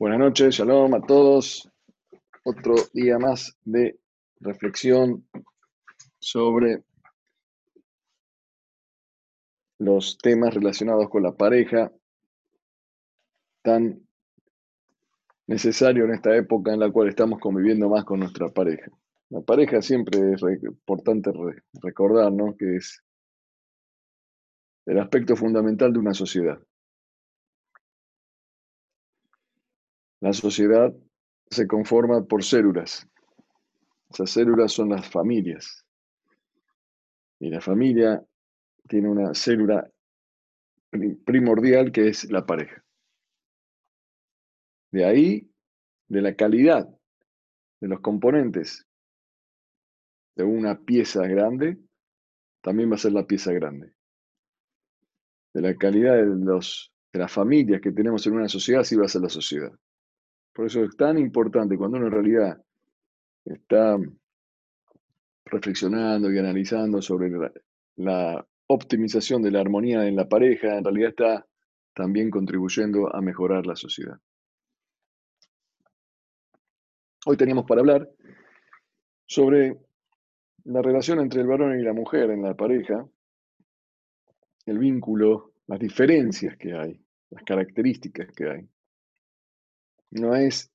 Buenas noches, shalom a todos. Otro día más de reflexión sobre los temas relacionados con la pareja, tan necesario en esta época en la cual estamos conviviendo más con nuestra pareja. La pareja siempre es importante recordar, ¿no? Que es el aspecto fundamental de una sociedad. La sociedad se conforma por células. Esas células son las familias. Y la familia tiene una célula primordial que es la pareja. De ahí, de la calidad de los componentes de una pieza grande, también va a ser la pieza grande. De la calidad de, los, de las familias que tenemos en una sociedad, sí va a ser la sociedad. Por eso es tan importante cuando uno en realidad está reflexionando y analizando sobre la, optimización de la armonía en la pareja, en realidad está también contribuyendo a mejorar la sociedad. Hoy teníamos para hablar sobre la relación entre el varón y la mujer en la pareja, el vínculo, las diferencias que hay, las características que hay. No es,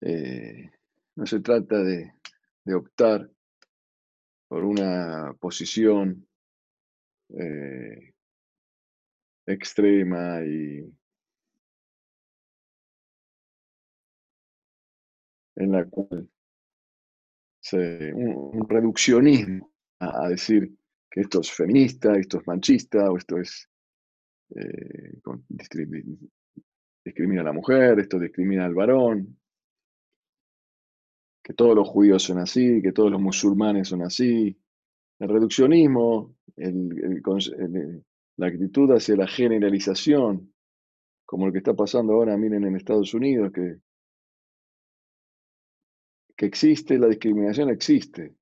eh, no se trata de, optar por una posición eh, extrema y en la cual se, un, reduccionismo a, decir que esto es feminista, esto es machista o esto es eh, discrimina a la mujer, esto discrimina al varón, que todos los judíos son así, que todos los musulmanes son así. El reduccionismo, la actitud hacia la generalización, como lo que está pasando ahora, miren, en Estados Unidos, que, que existe, la discriminación existe,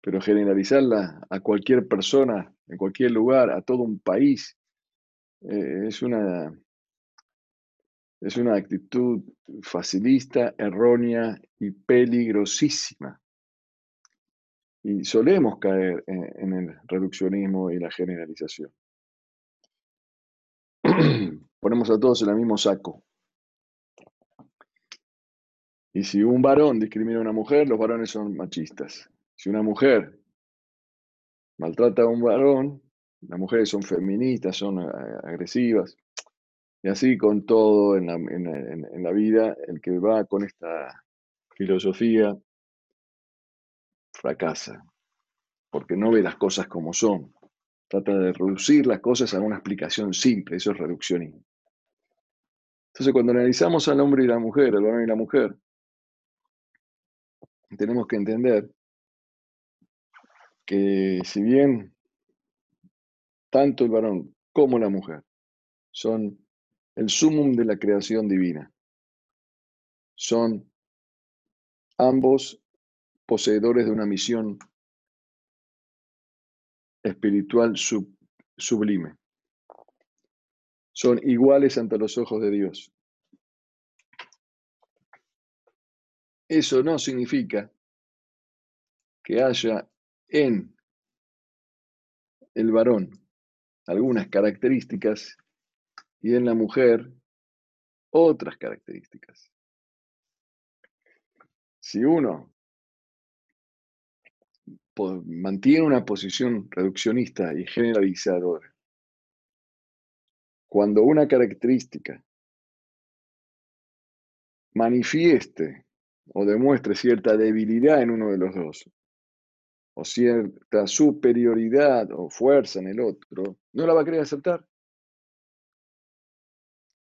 pero generalizarla a cualquier persona, en cualquier lugar, a todo un país, eh, es una es una actitud facilista, errónea y peligrosísima. Y solemos caer en, el reduccionismo y la generalización. Ponemos a todos en el mismo saco. Y si un varón discrimina a una mujer, los varones son machistas. Si una mujer maltrata a un varón, las mujeres son feministas, son eh, agresivas. Y así con todo en la, vida, el que va con esta filosofía fracasa, porque no ve las cosas como son. Trata de reducir las cosas a una explicación simple, eso es reduccionismo. Entonces, cuando analizamos al hombre y la mujer, al varón y la mujer, tenemos que entender que si bien tanto el varón como la mujer son el sumum de la creación divina. Son ambos poseedores de una misión espiritual sublime. Son iguales ante los ojos de Dios. Eso no significa que haya en el varón algunas características y en la mujer otras características. Si uno mantiene una posición reduccionista y generalizadora, cuando una característica manifieste o demuestre cierta debilidad en uno de los dos, o cierta superioridad o fuerza en el otro, no la va a querer aceptar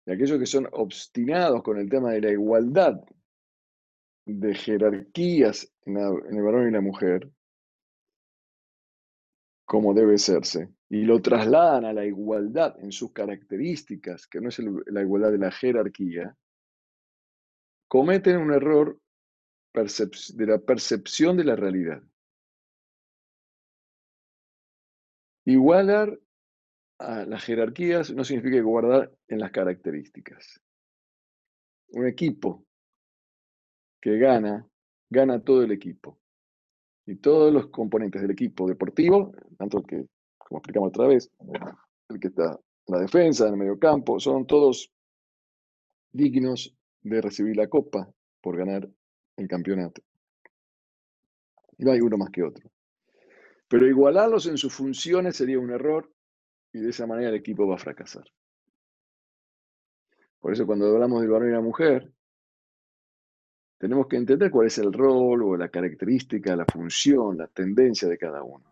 y aquellos que son obstinados con el tema de la igualdad de jerarquías en, el varón y la mujer, como debe serse, y lo trasladan a la igualdad en sus características, que no es la igualdad de la jerarquía, cometen un error de la percepción de la realidad. Igualar a las jerarquías no significa guardar en las características. un equipo que gana, gana todo el equipo. Y todos los componentes del equipo deportivo, tanto que, como explicamos otra vez, el que está en la defensa, en el medio campo, son todos dignos de recibir la copa por ganar el campeonato. No hay uno más que otro. Pero igualarlos en sus funciones sería un error y de esa manera el equipo va a fracasar. Por eso cuando hablamos del varón y la mujer, tenemos que entender cuál es el rol o la característica, la función, la tendencia de cada uno.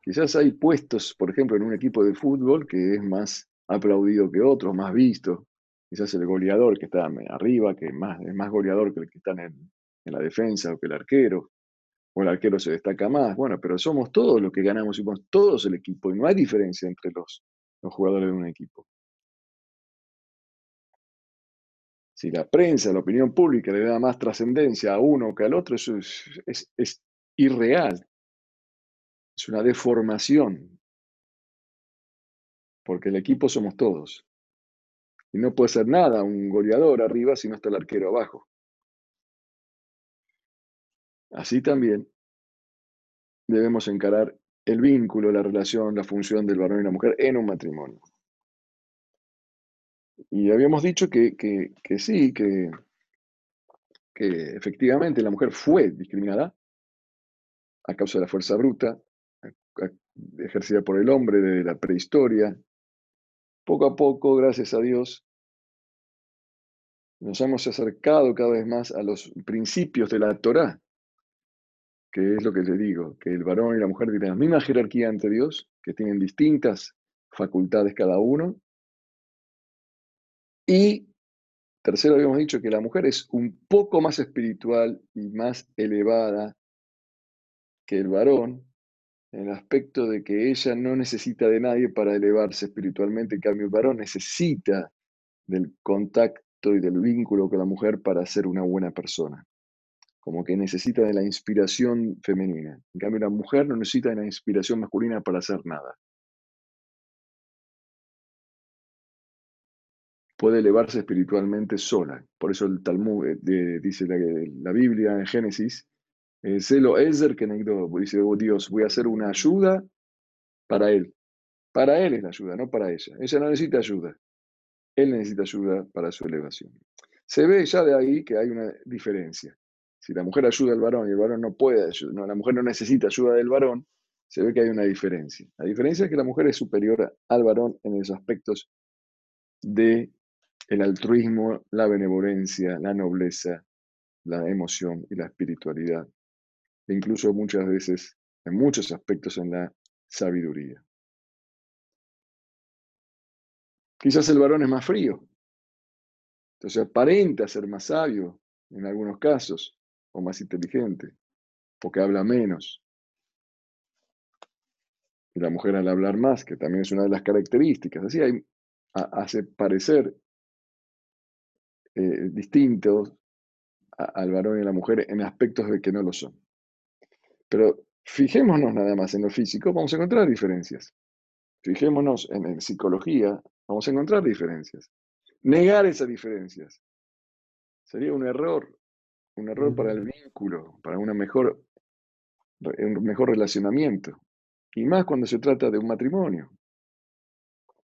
Quizás hay puestos, por ejemplo, en un equipo de fútbol que es más aplaudido que otros, más visto. Quizás el goleador que está arriba, que es más goleador que el que está en la defensa o que el arquero o el arquero se destaca más. Bueno, pero somos todos los que ganamos y somos todos el equipo y no hay diferencia entre los, jugadores de un equipo. Si la prensa, la opinión pública le da más trascendencia a uno que al otro, eso es, es irreal. Es una deformación. Porque el equipo somos todos. Y no puede ser nada un goleador arriba si no está el arquero abajo. Así también debemos encarar el vínculo, la relación, la función del varón y la mujer en un matrimonio. Y habíamos dicho que, sí, que, que efectivamente la mujer fue discriminada a causa de la fuerza bruta ejercida por el hombre desde la prehistoria. Poco a poco, gracias a Dios, nos hemos acercado cada vez más a los principios de la Torá, que es lo que le digo, que el varón y la mujer tienen la misma jerarquía ante Dios, que tienen distintas facultades cada uno. Y tercero, habíamos dicho que la mujer es un poco más espiritual y más elevada que el varón, en el aspecto de que ella no necesita de nadie para elevarse espiritualmente, en cambio el varón necesita del contacto y del vínculo con la mujer para ser una buena persona como que necesita de la inspiración femenina. En cambio, la mujer no necesita de la inspiración masculina para hacer nada. Puede elevarse espiritualmente sola. Por eso el Talmud eh, dice la, Biblia en Génesis, eh, Celo Ezer que dice oh, Dios, voy a hacer una ayuda para él. Para él es la ayuda, no para ella. Ella no necesita ayuda. Él necesita ayuda para su elevación. Se ve ya de ahí que hay una diferencia. Si la mujer ayuda al varón y el varón no puede ayudar, la mujer no necesita ayuda del varón, se ve que hay una diferencia. La diferencia es que la mujer es superior al varón en los aspectos de el altruismo, la benevolencia, la nobleza, la emoción y la espiritualidad. E incluso muchas veces, en muchos aspectos, en la sabiduría. Quizás el varón es más frío, entonces aparenta ser más sabio en algunos casos, o más inteligente, porque habla menos. Y la mujer al hablar más, que también es una de las características. Así hay, hace parecer eh, distintos al varón y a la mujer en aspectos de que no lo son. Pero fijémonos nada más en lo físico, vamos a encontrar diferencias. Fijémonos en, en psicología, vamos a encontrar diferencias. Negar esas diferencias sería un error un error para el vínculo, para una mejor, un mejor relacionamiento. Y más cuando se trata de un matrimonio.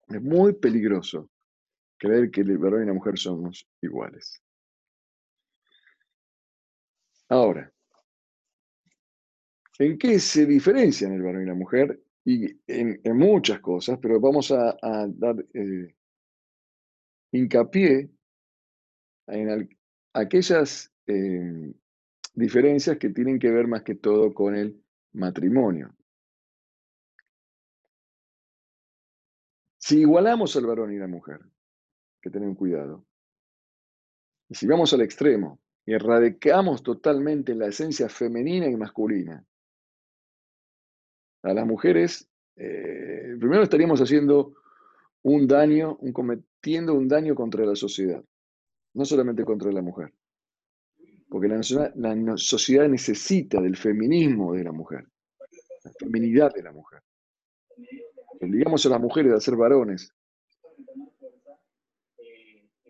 Es muy peligroso creer que el varón y la mujer somos iguales. Ahora, ¿en qué se diferencian el varón y la mujer? Y en, muchas cosas, pero vamos a, dar eh, hincapié en aquellas Em, diferencias que tienen que ver más que todo con el matrimonio. Si igualamos al varón y la mujer, que tener cuidado, y si vamos al extremo y erradicamos totalmente la esencia femenina y masculina, a las mujeres, eh, primero estaríamos haciendo un daño, un, cometiendo un daño contra la sociedad, no solamente contra la mujer. Porque la, sociedad necesita del feminismo de la mujer, la feminidad de la mujer. Obligamos a las mujeres a ser varones.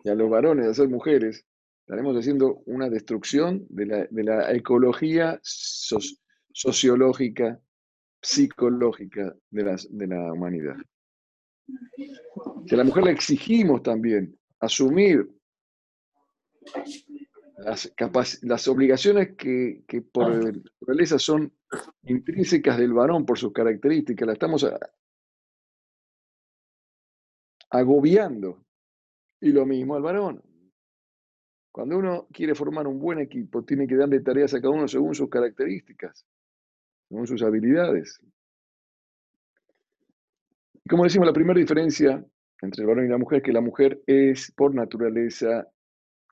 y a los varones de ser mujeres, estaremos haciendo una destrucción de la, ecología sociológica, psicológica de la humanidad. Que a la mujer le exigimos también asumir las, las obligaciones que, que por naturaleza son intrínsecas del varón por sus características, la estamos agobiando. Y lo mismo al varón. Cuando uno quiere formar un buen equipo, tiene que darle tareas a cada uno según sus características, según sus habilidades. Como decimos, la primera diferencia entre el varón y la mujer es que la mujer es, por naturaleza,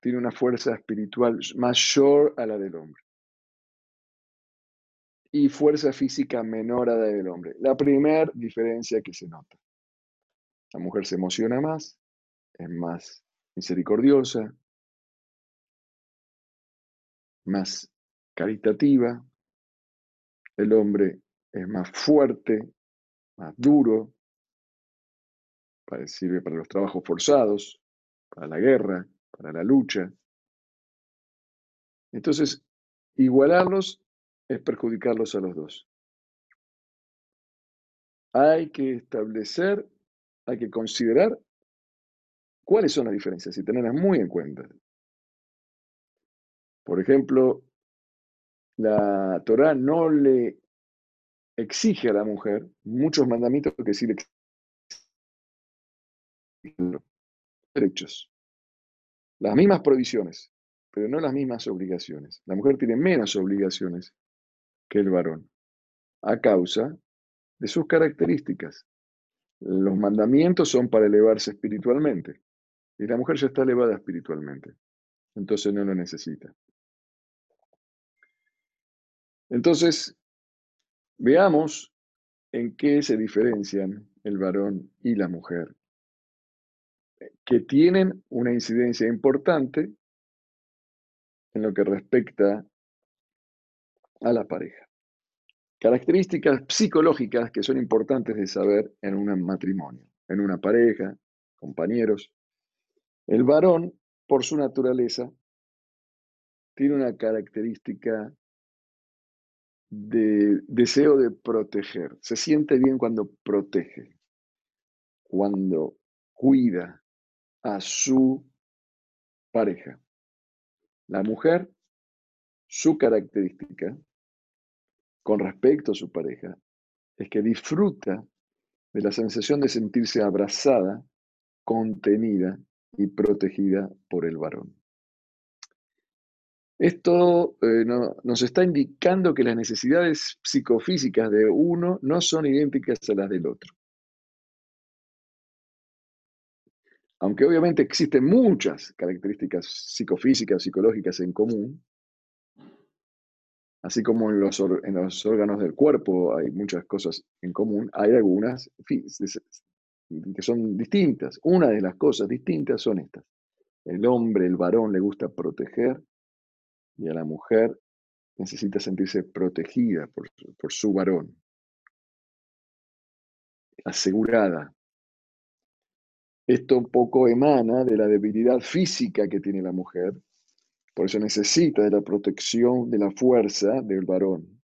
tiene una fuerza espiritual mayor a la del hombre. Y fuerza física menor a la del hombre. La primera diferencia que se nota. La mujer se emociona más, es más misericordiosa, más caritativa. El hombre es más fuerte, más duro, sirve para los trabajos forzados, para la guerra, para la lucha. Entonces, igualarlos es perjudicarlos a los dos. Hay que establecer hay que considerar cuáles son las diferencias y tenerlas muy en cuenta. Por ejemplo, la Torah no le exige a la mujer muchos mandamientos que sí le exigen derechos. Las mismas provisiones, pero no las mismas obligaciones. La mujer tiene menos obligaciones que el varón, a causa de sus características. Los mandamientos son para elevarse espiritualmente. Y la mujer ya está elevada espiritualmente. Entonces no lo necesita. Entonces, veamos en qué se diferencian el varón y la mujer, que tienen una incidencia importante en lo que respecta a la pareja. Características psicológicas que son importantes de saber en un matrimonio, en una pareja, compañeros. El varón, por su naturaleza, tiene una característica de deseo de proteger. Se siente bien cuando protege, cuando cuida a su pareja. La mujer, su característica con respecto a su pareja es que disfruta de la sensación de sentirse abrazada, contenida y protegida por el varón. Esto eh, nos está indicando que las necesidades psicofísicas de uno no son idénticas a las del otro. Aunque obviamente existen muchas características psicofísicas, psicológicas en común, Así como en los, órganos del cuerpo hay muchas cosas en común, hay algunas que son distintas. Una de las cosas distintas son estas. El hombre, el varón, le gusta proteger y a la mujer necesita sentirse protegida por su varón, asegurada. Esto un poco emana de la debilidad física que tiene la mujer por eso necesita de la protección de la fuerza del varón.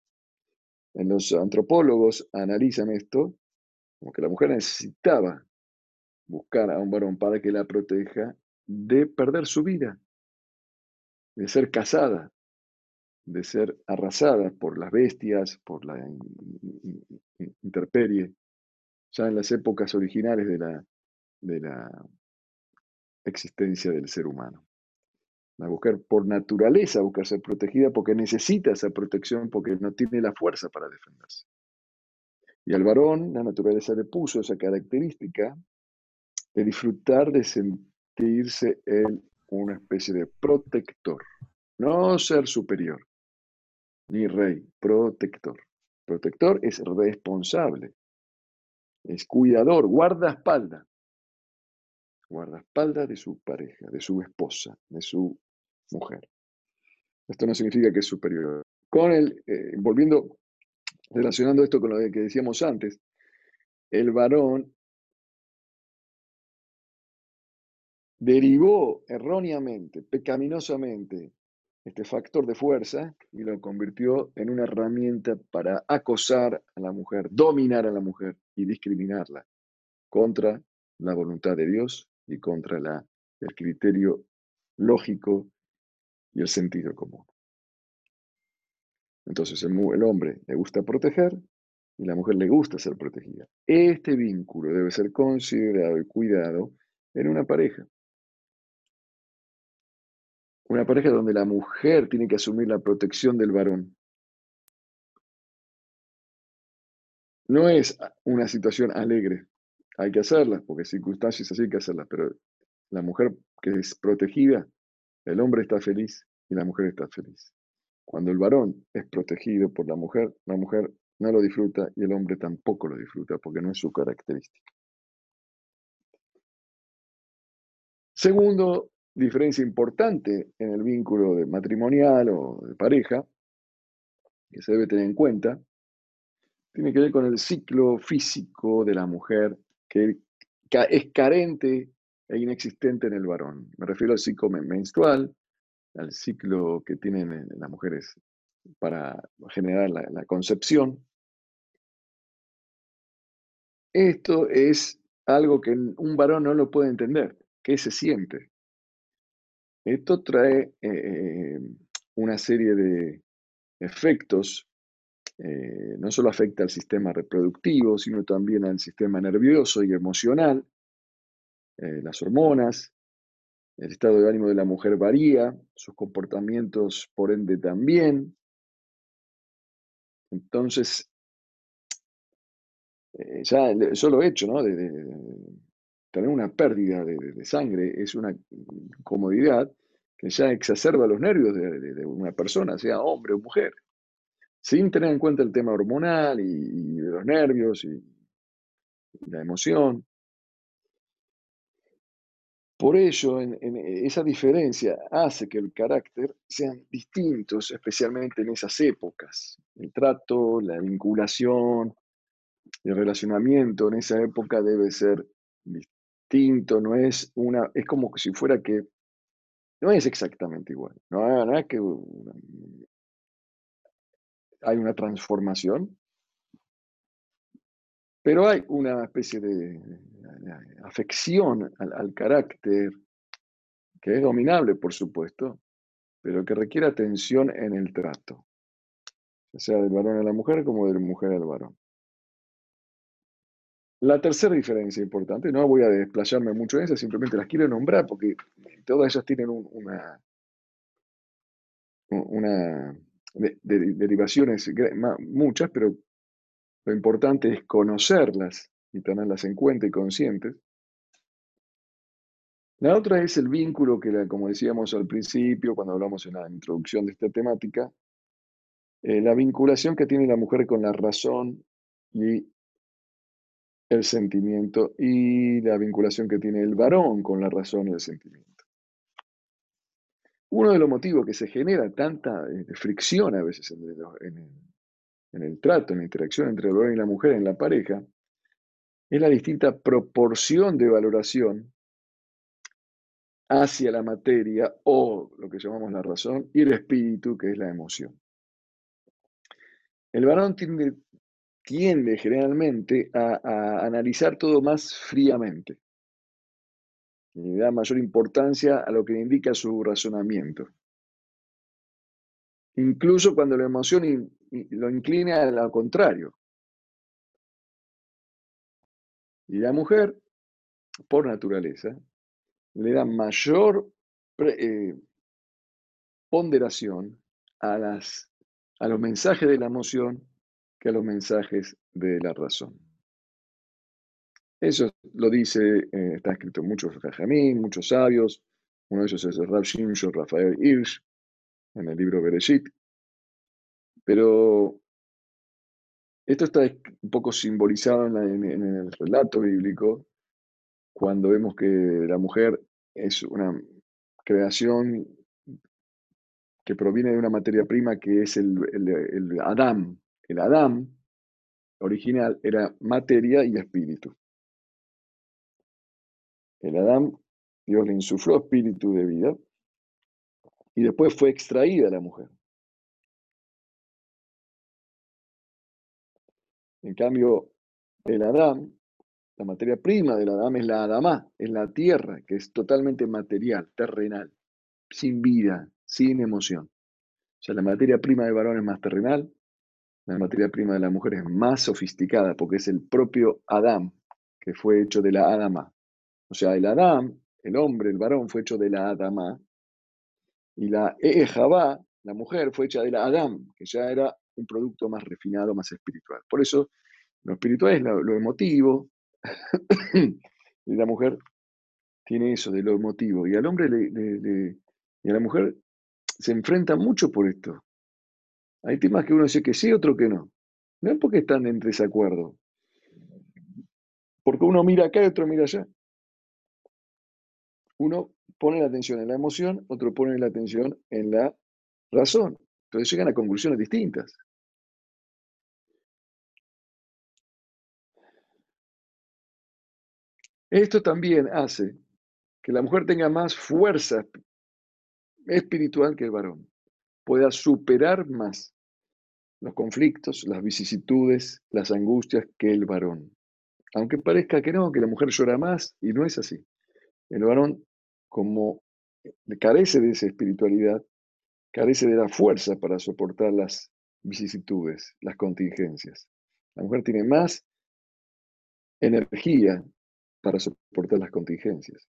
Los antropólogos analizan esto como que la mujer necesitaba buscar a un varón para que la proteja de perder su vida, de ser casada, de ser arrasada por las bestias, por la interperie, ya en las épocas originales de la, de la existencia del ser humano. La mujer por naturaleza busca ser protegida porque necesita esa protección, porque no tiene la fuerza para defenderse. Y al varón, la naturaleza le puso esa característica de disfrutar de sentirse él una especie de protector, no ser superior, ni rey, protector. Protector es responsable, es cuidador, guardaespaldas guardaespaldas de su pareja, de su esposa, de su mujer. Esto no significa que es superior. Con el, eh, volviendo, relacionando esto con lo que decíamos antes, el varón derivó erróneamente, pecaminosamente, este factor de fuerza y lo convirtió en una herramienta para acosar a la mujer, dominar a la mujer y discriminarla contra la voluntad de Dios y contra la, el criterio lógico y el sentido común. Entonces el, el hombre le gusta proteger y la mujer le gusta ser protegida. Este vínculo debe ser considerado y cuidado en una pareja. Una pareja donde la mujer tiene que asumir la protección del varón. No es una situación alegre. Hay que hacerlas, porque circunstancias así hay que hacerlas, pero la mujer que es protegida, el hombre está feliz y la mujer está feliz. Cuando el varón es protegido por la mujer, la mujer no lo disfruta y el hombre tampoco lo disfruta porque no es su característica. Segundo, diferencia importante en el vínculo de matrimonial o de pareja, que se debe tener en cuenta, tiene que ver con el ciclo físico de la mujer, que es carente e inexistente en el varón. Me refiero al ciclo menstrual, al ciclo que tienen las mujeres para generar la, concepción. Esto es algo que un varón no lo puede entender. ¿Qué se siente? Esto trae eh, una serie de efectos, eh, no solo afecta al sistema reproductivo, sino también al sistema nervioso y emocional, eh, las hormonas, el estado de ánimo de la mujer varía, sus comportamientos por ende también. Entonces, ya el solo hecho ¿no? de, tener una pérdida de, sangre es una comodidad que ya exacerba los nervios de, una persona, sea hombre o mujer, sin tener en cuenta el tema hormonal y, de los nervios y, la emoción. Por ello, en, esa diferencia hace que el carácter sean distintos, especialmente en esas épocas. El trato, la vinculación, el relacionamiento en esa época debe ser distinto no es una, es como si fuera que, no es exactamente igual, no, es que hay una transformación, pero hay una especie de, afección al, carácter que es dominable, por supuesto, pero que requiere atención en el trato, ya sea del varón a la mujer como de la mujer al varón. La tercera diferencia importante, no voy a desplayarme mucho en esa, simplemente las quiero nombrar porque todas ellas tienen una, una derivaciones muchas, pero lo importante es conocerlas y tenerlas en cuenta y conscientes. La otra es el vínculo que, como decíamos al principio, cuando hablamos en la introducción de esta temática, eh, la vinculación que tiene la mujer con la razón y el sentimiento y la vinculación que tiene el varón con la razón y el sentimiento. Uno de los motivos que se genera tanta eh, fricción a veces en el, trato, en la interacción entre el varón y la mujer en la pareja, es la distinta proporción de valoración hacia la materia o lo que llamamos la razón y el espíritu, que es la emoción. El varón tiende generalmente a, analizar todo más fríamente. Y da mayor importancia a lo que indica su razonamiento. Incluso cuando la emoción lo inclina a lo contrario. Y la mujer, por naturaleza, le da mayor eh, ponderación a, los mensajes de la emoción a los mensajes de la razón. Eso lo dice, eh, está escrito en muchos Jajamín, muchos sabios, uno de ellos es el Rab Shimshon Rafael Hirsch, en el libro Bereshit. Pero esto está un poco simbolizado en, en, el relato bíblico, cuando vemos que la mujer es una creación que proviene de una materia prima que es el, el, el Adán, el Adán original era materia y espíritu. El Adán Dios le insufló espíritu de vida y después fue extraída la mujer. En cambio, el Adán, la materia prima del Adán es la Adamá, es la tierra, que es totalmente material, terrenal, sin vida, sin emoción. O sea, la materia prima del varón es más terrenal, la materia prima de la mujer es más sofisticada, porque es el propio Adán, que fue hecho de la Adama. O sea, el Adán, el hombre, el varón, fue hecho de la Adama, y la Ejabá, la mujer, fue hecha de la Adam, que ya era un producto más refinado, más espiritual. Por eso, lo espiritual es lo, emotivo, y la mujer tiene eso de lo emotivo. Y al hombre y a la mujer se enfrenta mucho por esto. Hay temas que uno dice que sí, otro que no. No es porque están en desacuerdo. Porque uno mira acá y otro mira allá. Uno pone la atención en la emoción, otro pone la atención en la razón. Entonces llegan a conclusiones distintas. Esto también hace que la mujer tenga más fuerza espiritual que el varón, pueda superar más los conflictos, las vicisitudes, las angustias que el varón. Aunque parezca que no, que la mujer llora más, y no es así. El varón, como carece de esa espiritualidad, carece de la fuerza para soportar las vicisitudes, las contingencias. La mujer tiene más energía para soportar las contingencias.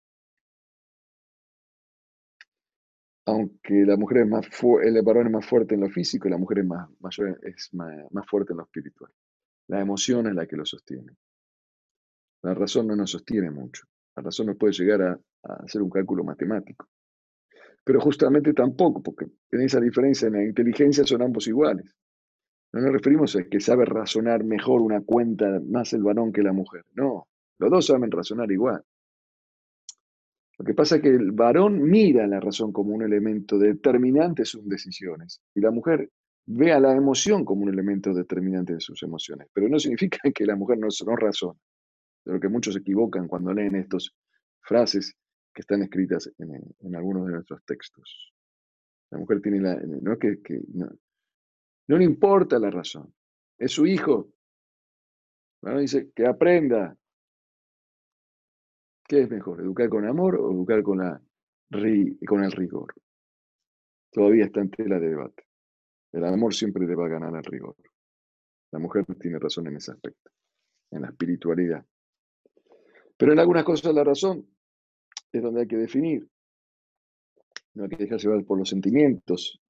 Aunque la mujer es más el varón es más fuerte en lo físico, la mujer es más, fuerte en lo espiritual. La emoción es la que lo sostiene. La razón no nos sostiene mucho. La razón no puede llegar a, hacer un cálculo matemático. Pero justamente tampoco, porque en esa diferencia en la inteligencia son ambos iguales. No nos referimos a que sabe razonar mejor una cuenta más el varón que la mujer. No, los dos saben razonar igual. Lo que pasa es que el varón mira la razón como un elemento determinante de sus decisiones y la mujer ve a la emoción como un elemento determinante de sus emociones. Pero no significa que la mujer no, no razona. De lo que muchos se equivocan cuando leen estas frases que están escritas en, algunos de nuestros textos. La mujer tiene la... No, que, no, le importa la razón. Es su hijo. Bueno, dice que aprenda, ¿Qué es mejor, educar con amor o educar con, con el rigor? Todavía está en tela de debate. El amor siempre le va a ganar al rigor. La mujer tiene razón en ese aspecto, en la espiritualidad. Pero en algunas cosas la razón es donde hay que definir. No hay que dejarse llevar por los sentimientos.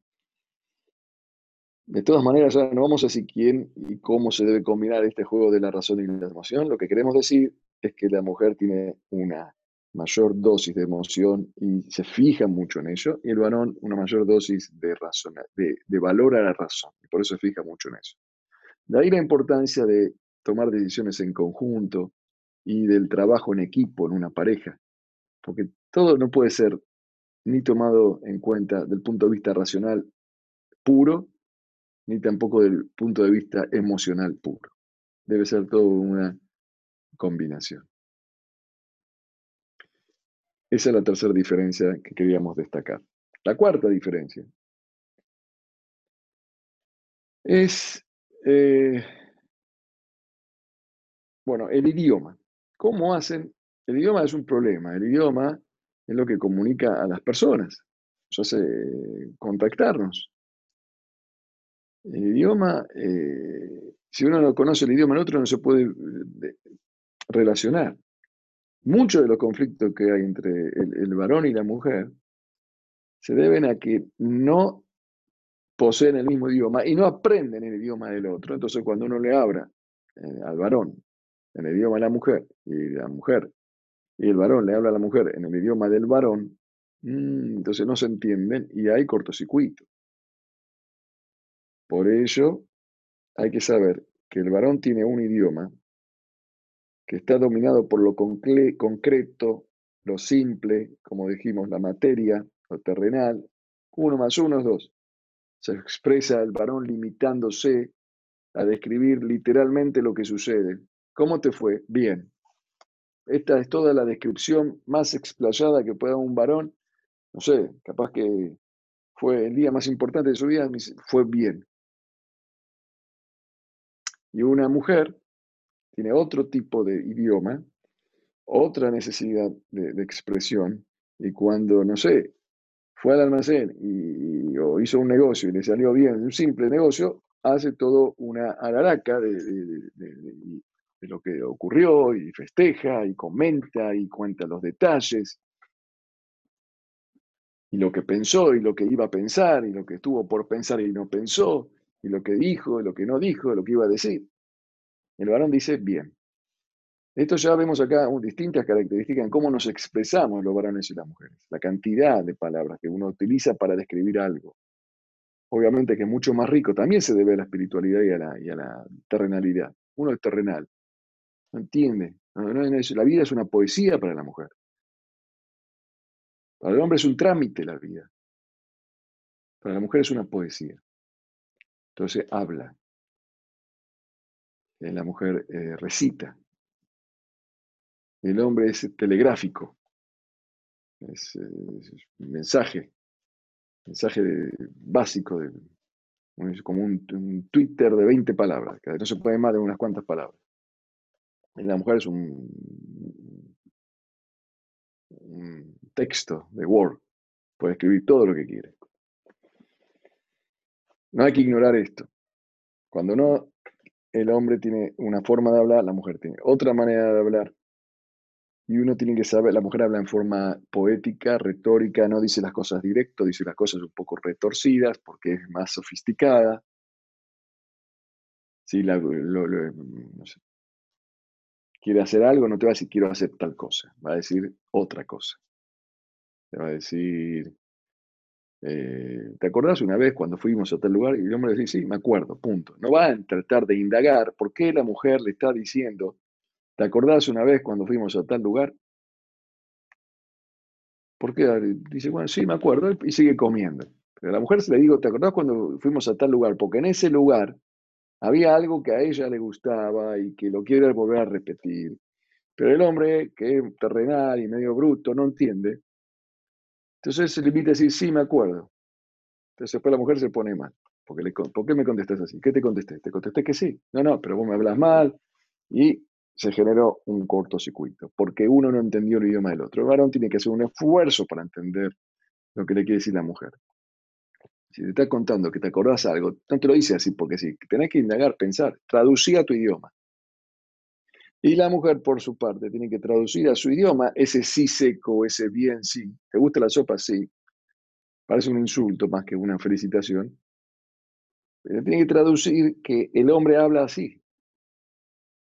De todas maneras, ya no vamos a decir quién y cómo se debe combinar este juego de la razón y la emoción. Lo que queremos decir es que la mujer tiene una mayor dosis de emoción y se fija mucho en ello, y el varón una mayor dosis de, de, valor a la razón, y por eso se fija mucho en eso. De ahí la importancia de tomar decisiones en conjunto y del trabajo en equipo, en una pareja, porque todo no puede ser ni tomado en cuenta del punto de vista racional puro, ni tampoco del punto de vista emocional puro. Debe ser todo una combinación. Esa es la tercera diferencia que queríamos destacar. La cuarta diferencia es, eh, bueno, el idioma. ¿Cómo hacen? El idioma es un problema. El idioma es lo que comunica a las personas, nos hace contactarnos. El idioma, eh, si uno no conoce el idioma del otro, no se puede eh, relacionar. Muchos de los conflictos que hay entre el, varón y la mujer se deben a que no poseen el mismo idioma y no aprenden el idioma del otro. Entonces, cuando uno le habla eh, al varón en el idioma de la mujer y la mujer y el varón le habla a la mujer en el idioma del varón, mm, entonces no se entienden y hay cortocircuito. Por ello, hay que saber que el varón tiene un idioma que está dominado por lo concreto, lo simple, como dijimos, la materia, lo terrenal. Uno más uno es dos. Se expresa el varón limitándose a describir literalmente lo que sucede. ¿Cómo te fue? Bien. esta es toda la descripción más explayada que pueda un varón. No sé, capaz que fue el día más importante de su vida, fue bien. Y una mujer tiene otro tipo de idioma, otra necesidad de, expresión, y cuando, no sé, fue al almacén y, o hizo un negocio y le salió bien, un simple negocio, hace todo una alaraca de, lo que ocurrió y festeja y comenta y cuenta los detalles y lo que pensó y lo que iba a pensar y lo que estuvo por pensar y no pensó y lo que dijo y lo que no dijo, lo que iba a decir. El varón dice, bien. Esto ya vemos acá distintas características en cómo nos expresamos los varones y las mujeres. La cantidad de palabras que uno utiliza para describir algo. Obviamente que es mucho más rico, también se debe a la espiritualidad y a la, y a la terrenalidad. Uno es terrenal, no entiende. la vida es una poesía para la mujer. Para el hombre es un trámite la vida. Para la mujer es una poesía. Entonces habla. Eh, la mujer eh, recita. El hombre es telegráfico. Es, un mensaje. Mensaje básico. De, como un, Twitter de 20 palabras. No se puede más de unas cuantas palabras. La mujer es un texto de Word, puede escribir todo lo que quiere. No hay que ignorar esto. Cuando no, el hombre tiene una forma de hablar, la mujer tiene otra manera de hablar. Y uno tiene que saber, la mujer habla en forma poética, retórica, no dice las cosas directo, dice las cosas un poco retorcidas porque es más sofisticada. Si la, no sé, quiere hacer algo, no te va a decir quiero hacer tal cosa, va a decir otra cosa. Te va a decir, eh, ¿te acordás una vez cuando fuimos a tal lugar? Y el hombre dice, sí, me acuerdo, punto. No va a tratar de indagar por qué la mujer le está diciendo, ¿te acordás una vez cuando fuimos a tal lugar? ¿Por qué? Dice, bueno, sí, me acuerdo, y sigue comiendo. A la mujer se le digo, ¿te acordás cuando fuimos a tal lugar? Porque en ese lugar había algo que a ella le gustaba y que lo quiere volver a repetir. Pero el hombre, que es terrenal y medio bruto, no entiende. Entonces se limita a decir, sí, me acuerdo. Entonces después la mujer se pone mal. Porque le, ¿Por qué me contestas así? ¿Qué te contesté? Te contesté que sí. No, no, pero vos me hablas mal. Y se generó un cortocircuito, porque uno no entendió el idioma del otro. El varón tiene que hacer un esfuerzo para entender lo que le quiere decir la mujer. Si te está contando que te acordás algo, no te lo dice así porque sí. Tenés que indagar, pensar, traducir a tu idioma. Y la mujer, por su parte, tiene que traducir a su idioma ese sí seco, ese bien sí. ¿Te gusta la sopa? Sí. Parece un insulto más que una felicitación. Pero tiene que traducir que el hombre habla así.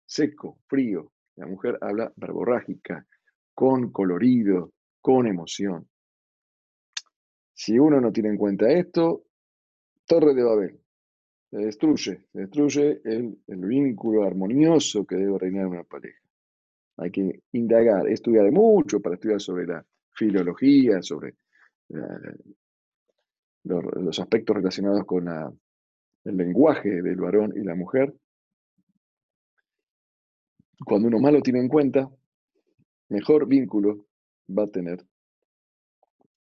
Seco, frío. La mujer habla verborrágica, con colorido, con emoción. Si uno no tiene en cuenta esto, Torre de Babel, se destruye, se destruye el, vínculo armonioso que debe reinar en una pareja. Hay que indagar, estudiar mucho para estudiar sobre la filología, sobre eh, los, aspectos relacionados con el lenguaje del varón y la mujer. Cuando uno más lo tiene en cuenta, mejor vínculo va a tener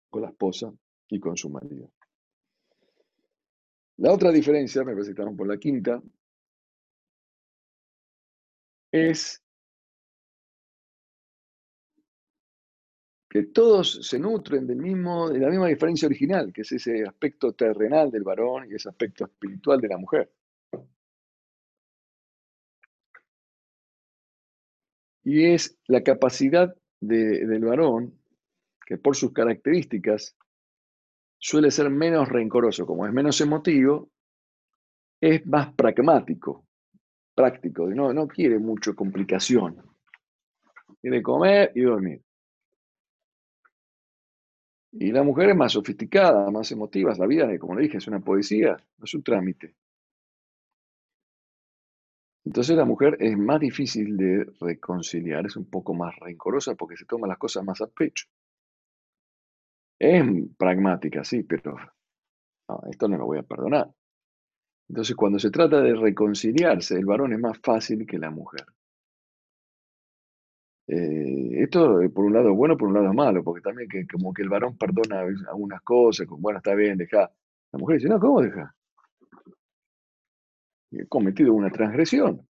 con la esposa y con su marido. La otra diferencia, me parece que estamos por la quinta, es que todos se nutren del mismo, de la misma diferencia original, que es ese aspecto terrenal del varón y ese aspecto espiritual de la mujer. Y es la capacidad del varón, que por sus características suele ser menos rencoroso, como es menos emotivo, es más pragmático, práctico, no, no quiere mucho complicación. Quiere comer y dormir. Y la mujer es más sofisticada, más emotiva. La vida, como le dije, es una poesía, no es un trámite. Entonces la mujer es más difícil de reconciliar, es un poco más rencorosa porque se toma las cosas más a pecho. Es pragmática, sí, pero esto no lo voy a perdonar. Entonces, cuando se trata de reconciliarse, el varón es más fácil que la mujer. Eh, esto, eh, por un lado es bueno, por un lado es malo, porque también que, como que el varón perdona algunas cosas, como, bueno, está bien, deja. La mujer dice, no, ¿cómo deja? He cometido una transgresión.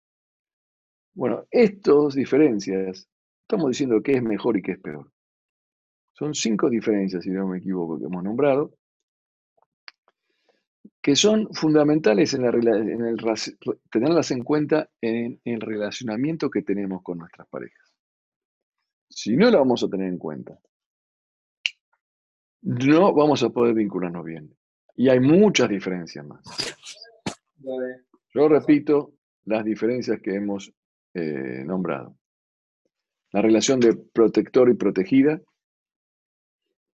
Bueno, estas diferencias, estamos diciendo qué es mejor y qué es peor. Son cinco diferencias, si no me equivoco, que hemos nombrado, que son fundamentales en, el, tenerlas en cuenta en el relacionamiento que tenemos con nuestras parejas. Si no la vamos a tener en cuenta, no vamos a poder vincularnos bien. Y hay muchas diferencias más. Yo repito las diferencias que hemos eh, nombrado. La relación de protector y protegida,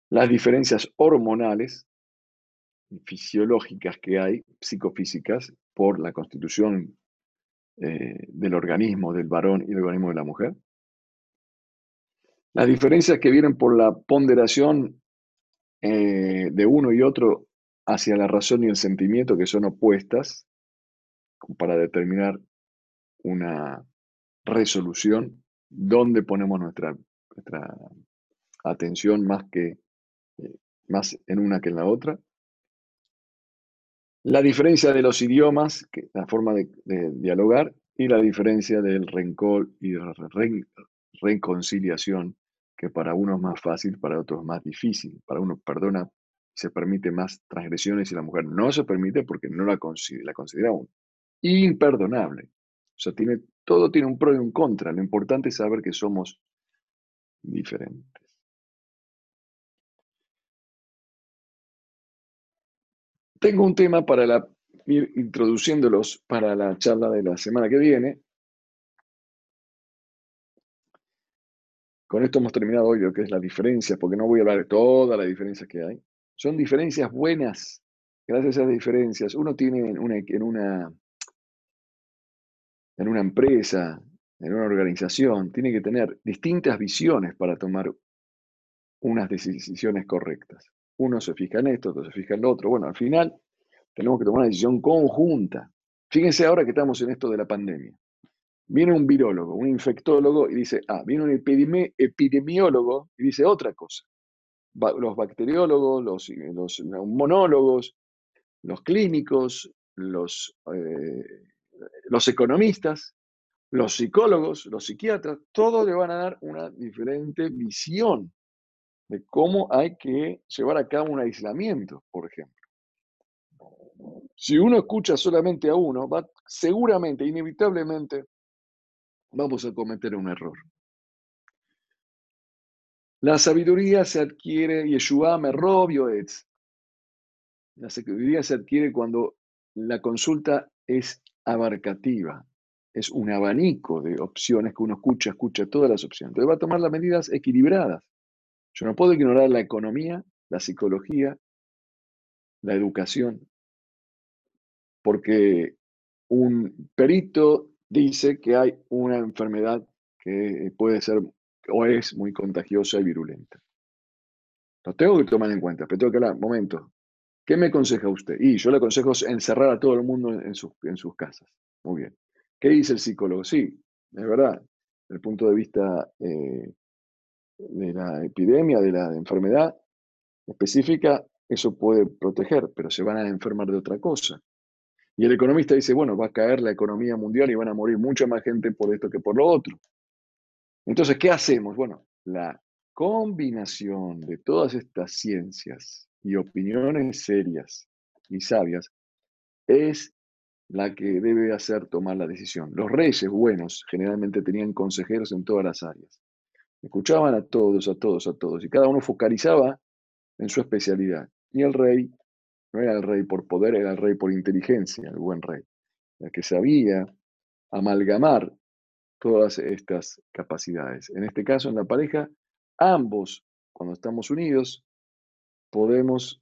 las diferencias hormonales y fisiológicas que hay, psicofísicas, por la constitución eh, del organismo del varón y del organismo de la mujer. Las diferencias que vienen por la ponderación eh, de uno y otro hacia la razón y el sentimiento, que son opuestas, para determinar una resolución, dónde ponemos nuestra, nuestra atención más, que, eh, más en una que en la otra. La diferencia de los idiomas, la forma de, dialogar, y la diferencia del rencor y de la reconciliación, que para uno es más fácil, para otros es más difícil. Para uno perdona, se permite más transgresiones y la mujer no se permite porque no la la considera imperdonable. O sea, tiene, todo tiene un pro y un contra. Lo importante es saber que somos diferentes. Tengo un tema para la, ir introduciéndolos para la charla de la semana que viene. Con esto hemos terminado hoy lo que es la diferencia, porque no voy a hablar de todas las diferencias que hay. Son diferencias buenas. Gracias a esas diferencias, uno tiene en una en una empresa, en una organización, tiene que tener distintas visiones para tomar unas decisiones correctas. Uno se fija en esto, otro se fija en lo otro. Bueno, al final tenemos que tomar una decisión conjunta. Fíjense ahora que estamos en esto de la pandemia. Viene un virólogo, un infectólogo y dice, ah, viene un epidemiólogo y dice otra cosa. los bacteriólogos, los, monólogos, los clínicos, los eh, los economistas, los psicólogos, los psiquiatras, todos le van a dar una diferente visión de cómo hay que llevar a cabo un aislamiento, por ejemplo. Si uno escucha solamente a uno, va, seguramente, inevitablemente, vamos a cometer un error. La sabiduría se adquiere, Yeshua me robio. La sabiduría se adquiere cuando la consulta es abarcativa, es un abanico de opciones que uno escucha, escucha todas las opciones. Entonces va a tomar las medidas equilibradas. Yo no puedo ignorar la economía, la psicología, la educación, porque un perito dice que hay una enfermedad que puede ser o es muy contagiosa y virulenta. Lo tengo que tomar en cuenta, pero tengo que hablar, momento, ¿Qué me aconseja usted? Y yo le aconsejo encerrar a todo el mundo en sus, casas. Muy bien. ¿Qué dice el psicólogo? Sí, es verdad. Desde el punto de vista eh, de la epidemia, de la enfermedad específica, eso puede proteger, pero se van a enfermar de otra cosa. Y el economista dice, bueno, va a caer la economía mundial y van a morir mucha más gente por esto que por lo otro. Entonces, ¿qué hacemos? Bueno, la combinación de todas estas ciencias y opiniones serias y sabias es la que debe hacer tomar la decisión. Los reyes buenos generalmente tenían consejeros en todas las áreas. Escuchaban a todos, a todos, a todos, y cada uno focalizaba en su especialidad. Y el rey no era el rey por poder, era el rey por inteligencia, el buen rey, el que sabía amalgamar todas estas capacidades. En este caso, en la pareja, ambos, cuando estamos unidos, podemos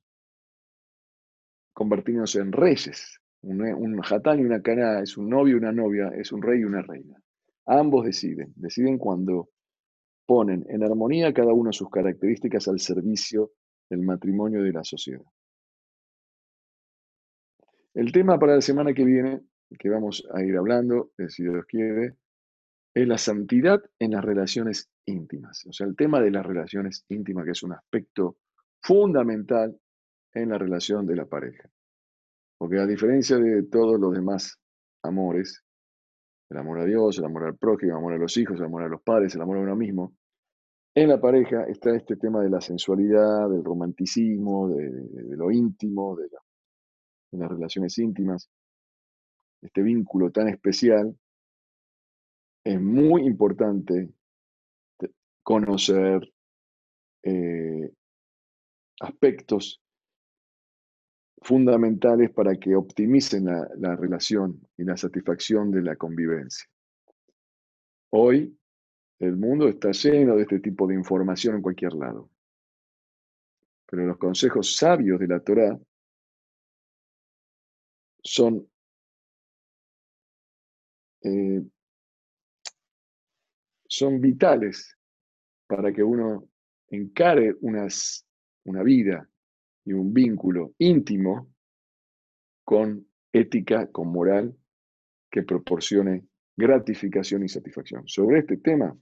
convertirnos en reyes. Un, un y una cana es un novio y una novia, es un rey y una reina. Ambos deciden, deciden cuando ponen en armonía cada uno sus características al servicio del matrimonio de la sociedad. El tema para la semana que viene, que vamos a ir hablando, eh, si Dios quiere, es la santidad en las relaciones íntimas. O sea, el tema de las relaciones íntimas, que es un aspecto fundamental en la relación de la pareja. Porque a diferencia de todos los demás amores, el amor a Dios, el amor al prójimo, el amor a los hijos, el amor a los padres, el amor a uno mismo, en la pareja está este tema de la sensualidad, del romanticismo, de, lo íntimo, de, las relaciones íntimas, este vínculo tan especial. Es muy importante conocer eh, aspectos fundamentales para que optimicen la, relación y la satisfacción de la convivencia. Hoy el mundo está lleno de este tipo de información en cualquier lado. Pero los consejos sabios de la Torá son eh, son vitales para que uno encare una vida y un vínculo íntimo con ética, con moral, que proporcione gratificación y satisfacción. Sobre este tema,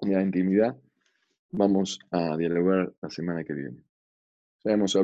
la intimidad, vamos a dialogar la semana que viene.